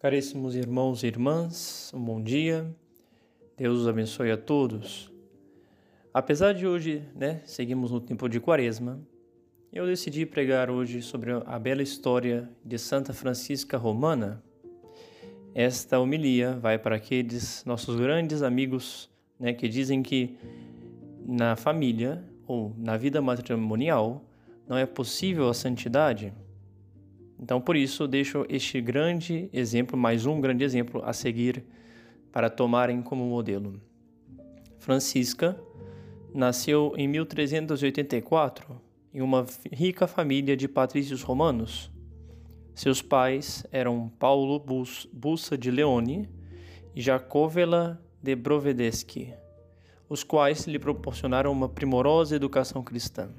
Caríssimos irmãos e irmãs, um bom dia. Deus os abençoe a todos. Apesar de hoje, né, seguimos no tempo de Quaresma, eu decidi pregar hoje sobre a bela história de Santa Francisca Romana. Esta homilia vai para aqueles nossos grandes amigos, né, que dizem que na família ou na vida matrimonial não é possível a santidade. Então, por isso, deixo este grande exemplo, mais um grande exemplo a seguir para tomarem como modelo. Francisca nasceu em 1384 em uma rica família de patrícios romanos. Seus pais eram Paulo Bussa de Leone e Jacovela de Brovedeschi, os quais lhe proporcionaram uma primorosa educação cristã.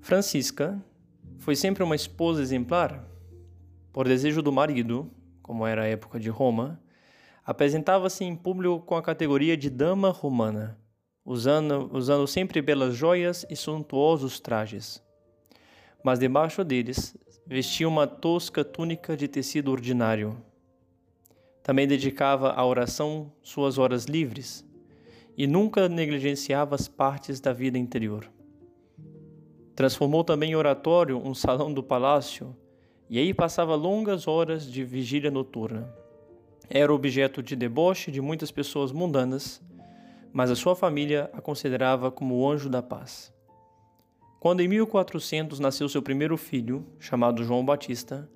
Francisca foi sempre uma esposa exemplar. Por desejo do marido, como era a época de Roma, apresentava-se em público com a categoria de dama romana, usando, usando sempre belas joias e suntuosos trajes. Mas debaixo deles vestia uma tosca túnica de tecido ordinário. Também dedicava à oração suas horas livres e nunca negligenciava as partes da vida interior. Transformou também em oratório um salão do palácio e aí passava longas horas de vigília noturna. Era objeto de deboche de muitas pessoas mundanas, mas a sua família a considerava como o anjo da paz. Quando em 1400 nasceu seu primeiro filho, chamado João Batista,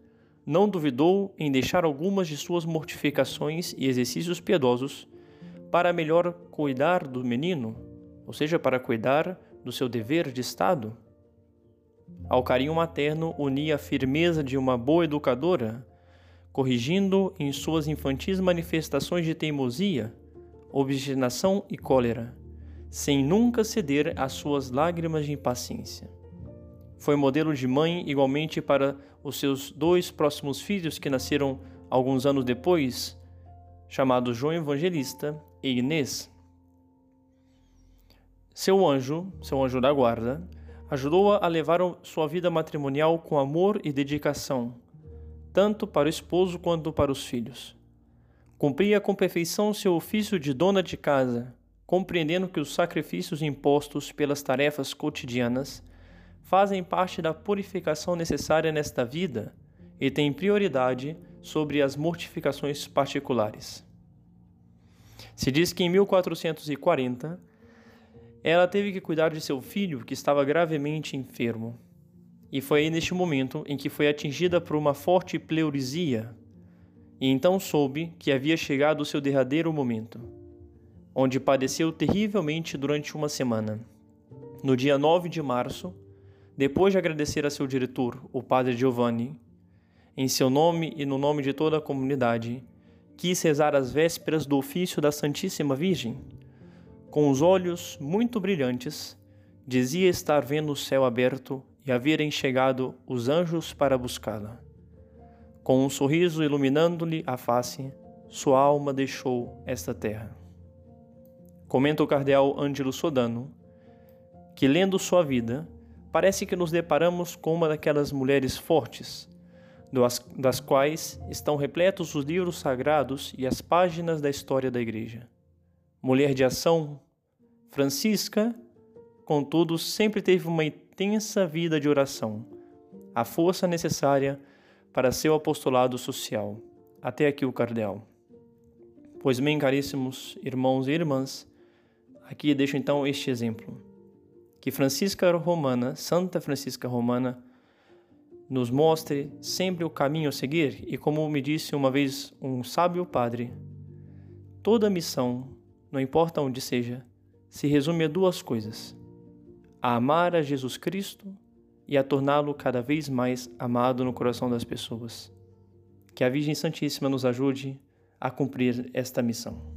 não duvidou em deixar algumas de suas mortificações e exercícios piedosos para melhor cuidar do menino, ou seja, para cuidar do seu dever de Estado. Ao carinho materno unia a firmeza de uma boa educadora, corrigindo em suas infantis manifestações de teimosia, obstinação e cólera, sem nunca ceder às suas lágrimas de impaciência. Foi modelo de mãe igualmente para os seus dois próximos filhos que nasceram alguns anos depois, chamados João Evangelista e Inês. Seu anjo, seu anjo da guarda, ajudou-a a levar sua vida matrimonial com amor e dedicação, tanto para o esposo quanto para os filhos. Cumpria com perfeição seu ofício de dona de casa, compreendendo que os sacrifícios impostos pelas tarefas cotidianas fazem parte da purificação necessária nesta vida e têm prioridade sobre as mortificações particulares. Se diz que em 1440 ela teve que cuidar de seu filho que estava gravemente enfermo. E foi aí neste momento em que foi atingida por uma forte pleurisia, e então soube que havia chegado o seu derradeiro momento, onde padeceu terrivelmente durante uma semana. No dia 9 de março, depois de agradecer a seu diretor, o padre Giovanni, em seu nome e no nome de toda a comunidade, quis rezar as vésperas do ofício da Santíssima Virgem, com os olhos muito brilhantes, dizia estar vendo o céu aberto e haverem chegado os anjos para buscá-la. Com um sorriso iluminando-lhe a face, sua alma deixou esta terra. Comenta o cardeal Ângelo Sodano que, lendo sua vida, parece que nos deparamos com uma daquelas mulheres fortes, das quais estão repletos os livros sagrados e as páginas da história da Igreja mulher de ação, Francisca, contudo, sempre teve uma intensa vida de oração, a força necessária para seu apostolado social. Até aqui o cardeal. Pois bem, caríssimos irmãos e irmãs, aqui deixo então este exemplo. Que Francisca Romana, Santa Francisca Romana, nos mostre sempre o caminho a seguir e como me disse uma vez um sábio padre, toda missão não importa onde seja, se resume a duas coisas: a amar a Jesus Cristo e a torná-lo cada vez mais amado no coração das pessoas. Que a Virgem Santíssima nos ajude a cumprir esta missão.